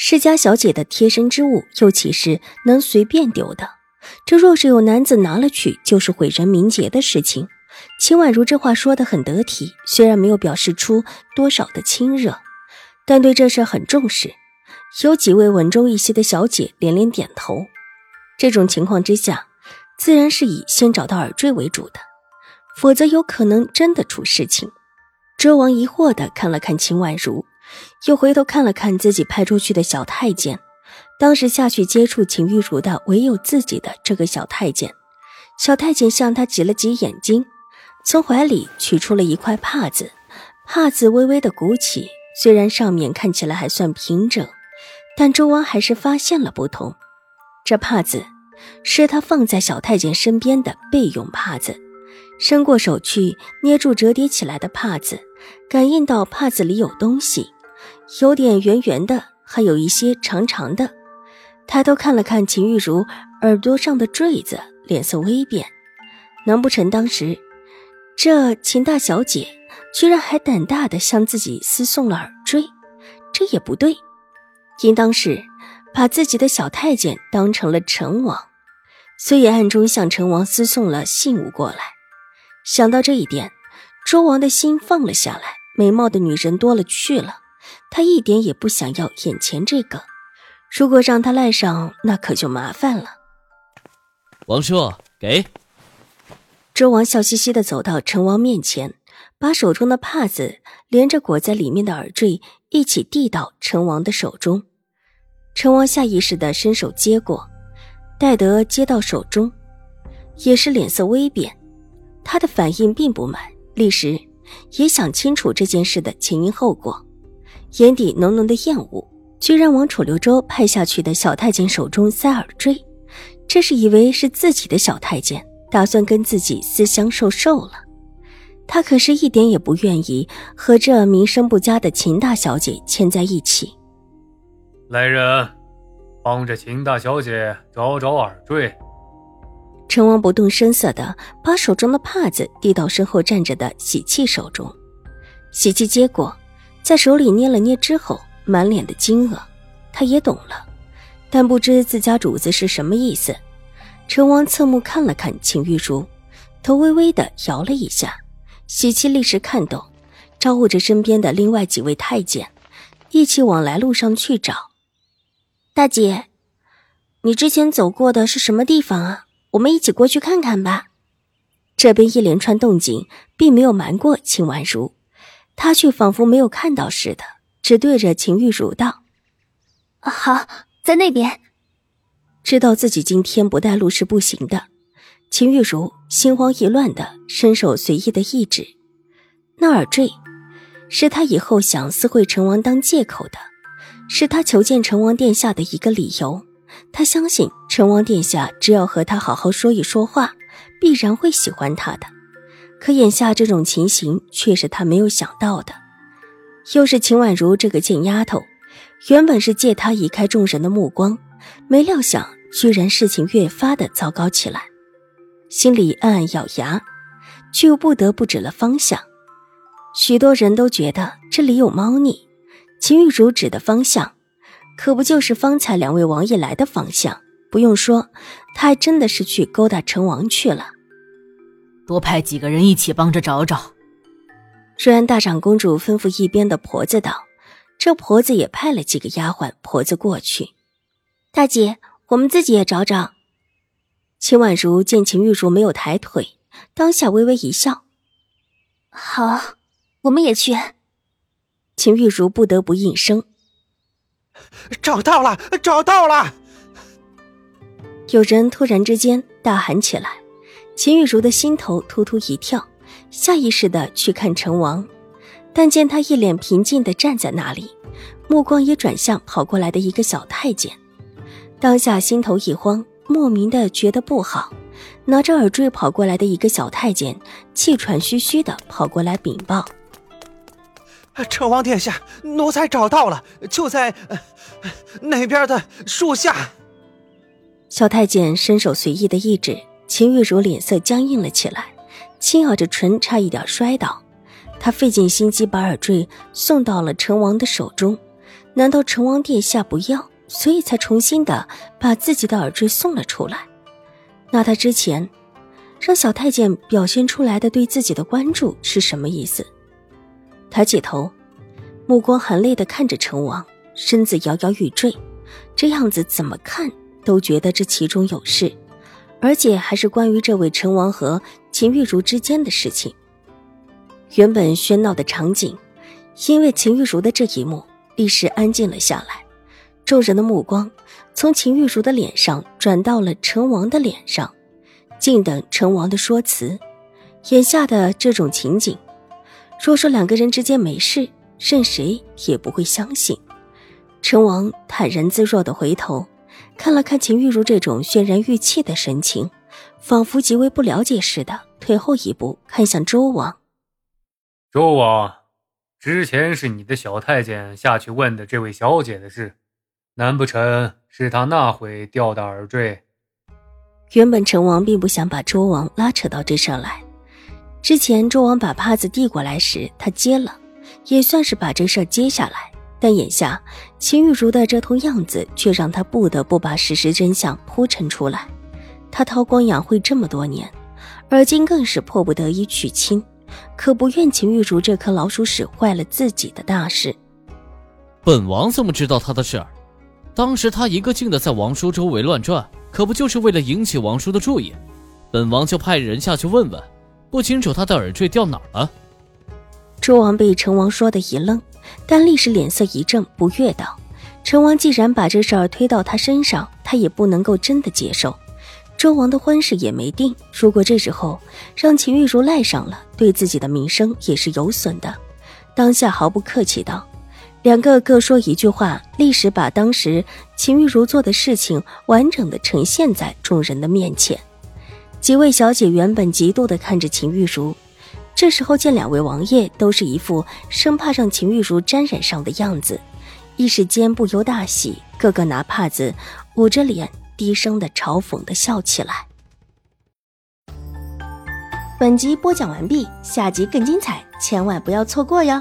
世家小姐的贴身之物，又岂是能随便丢的？这若是有男子拿了去，就是毁人名节的事情。秦婉如这话说的很得体，虽然没有表示出多少的亲热，但对这事很重视。有几位稳重一些的小姐连连点头。这种情况之下，自然是以先找到耳坠为主的，否则有可能真的出事情。周王疑惑的看了看秦婉如。又回头看了看自己派出去的小太监，当时下去接触秦玉茹的唯有自己的这个小太监。小太监向他挤了挤眼睛，从怀里取出了一块帕子，帕子微微的鼓起，虽然上面看起来还算平整，但周王还是发现了不同。这帕子是他放在小太监身边的备用帕子，伸过手去捏住折叠起来的帕子，感应到帕子里有东西。有点圆圆的，还有一些长长的。抬头看了看秦玉茹耳朵上的坠子，脸色微变。难不成当时这秦大小姐居然还胆大的向自己私送了耳坠？这也不对，应当是把自己的小太监当成了陈王，所以暗中向陈王私送了信物过来。想到这一点，周王的心放了下来。美貌的女人多了去了。他一点也不想要眼前这个，如果让他赖上，那可就麻烦了。王叔，给。周王笑嘻嘻的走到陈王面前，把手中的帕子连着裹在里面的耳坠一起递到陈王的手中。陈王下意识的伸手接过，戴德接到手中，也是脸色微变。他的反应并不慢，立时也想清楚这件事的前因后果。眼底浓浓的厌恶，居然往楚留州派下去的小太监手中塞耳坠，这是以为是自己的小太监，打算跟自己私相授受了。他可是一点也不愿意和这名声不佳的秦大小姐牵在一起。来人，帮着秦大小姐找找耳坠。陈王不动声色的把手中的帕子递到身后站着的喜气手中，喜气接过。在手里捏了捏之后，满脸的惊愕。他也懂了，但不知自家主子是什么意思。陈王侧目看了看秦玉茹，头微微的摇了一下。喜气立时看懂，招呼着身边的另外几位太监，一起往来路上去找。大姐，你之前走过的是什么地方啊？我们一起过去看看吧。这边一连串动静，并没有瞒过秦婉如。他却仿佛没有看到似的，只对着秦玉茹道：“好，在那边。”知道自己今天不带路是不行的，秦玉茹心慌意乱的伸手随意的一指，那耳坠是他以后想私会成王当借口的，是他求见成王殿下的一个理由。他相信成王殿下只要和他好好说一说话，必然会喜欢他的。可眼下这种情形却是他没有想到的，又是秦婉如这个贱丫头，原本是借她移开众人的目光，没料想居然事情越发的糟糕起来，心里暗暗咬牙，却又不得不指了方向。许多人都觉得这里有猫腻，秦玉茹指的方向，可不就是方才两位王爷来的方向？不用说，他还真的是去勾搭成王去了。多派几个人一起帮着找找。瑞安大长公主吩咐一边的婆子道：“这婆子也派了几个丫鬟婆子过去。”大姐，我们自己也找找。秦婉如见秦玉茹没有抬腿，当下微微一笑：“好，我们也去。”秦玉茹不得不应声：“找到了，找到了！”有人突然之间大喊起来。秦玉茹的心头突突一跳，下意识的去看陈王，但见他一脸平静的站在那里，目光也转向跑过来的一个小太监。当下心头一慌，莫名的觉得不好，拿着耳坠跑过来的一个小太监，气喘吁吁的跑过来禀报：“成王殿下，奴才找到了，就在那边的树下。”小太监伸手随意的一指，秦玉茹脸色僵硬了起来，轻咬着唇，差一点摔倒。她费尽心机把耳坠送到了成王的手中，难道成王殿下不要？所以才重新的把自己的耳坠送了出来。那他之前让小太监表现出来的对自己的关注是什么意思？抬起头，目光含泪的看着成王，身子摇摇欲坠，这样子怎么看都觉得这其中有事，而且还是关于这位成王和秦玉茹之间的事情。原本喧闹的场景，因为秦玉茹的这一幕，立时安静了下来。众人的目光从秦玉茹的脸上转到了成王的脸上，静等成王的说辞。眼下的这种情景，若说两个人之间没事，任谁也不会相信。成王坦然自若的回头，看了看秦玉茹这种渲然欲泣的神情，仿佛极为不了解似的，退后一步，看向周王：“周王，之前是你的小太监下去问的这位小姐的事。”难不成是他那会掉的耳坠？原本成王并不想把周王拉扯到这上来。之前周王把帕子递过来时，他接了，也算是把这事儿接下来。但眼下秦玉茹的这通样子，却让他不得不把事实真相铺陈出来。他韬光养晦这么多年，而今更是迫不得已娶亲，可不愿秦玉茹这颗老鼠屎坏了自己的大事。本王怎么知道他的事儿？当时他一个劲的在王叔周围乱转，可不就是为了引起王叔的注意？本王就派人下去问问，不清楚他的耳坠掉哪儿了。周王被成王说的一愣，但立时脸色一正，不悦道：“成王既然把这事儿推到他身上，他也不能够真的接受。周王的婚事也没定，如果这时候让秦玉茹赖上了，对自己的名声也是有损的。”当下毫不客气道。两个各说一句话，立时把当时秦玉茹做的事情完整的呈现在众人的面前。几位小姐原本嫉妒的看着秦玉茹，这时候见两位王爷都是一副生怕让秦玉茹沾染上的样子，一时间不由大喜，个个拿帕子捂着脸，低声的嘲讽的笑起来。本集播讲完毕，下集更精彩，千万不要错过哟。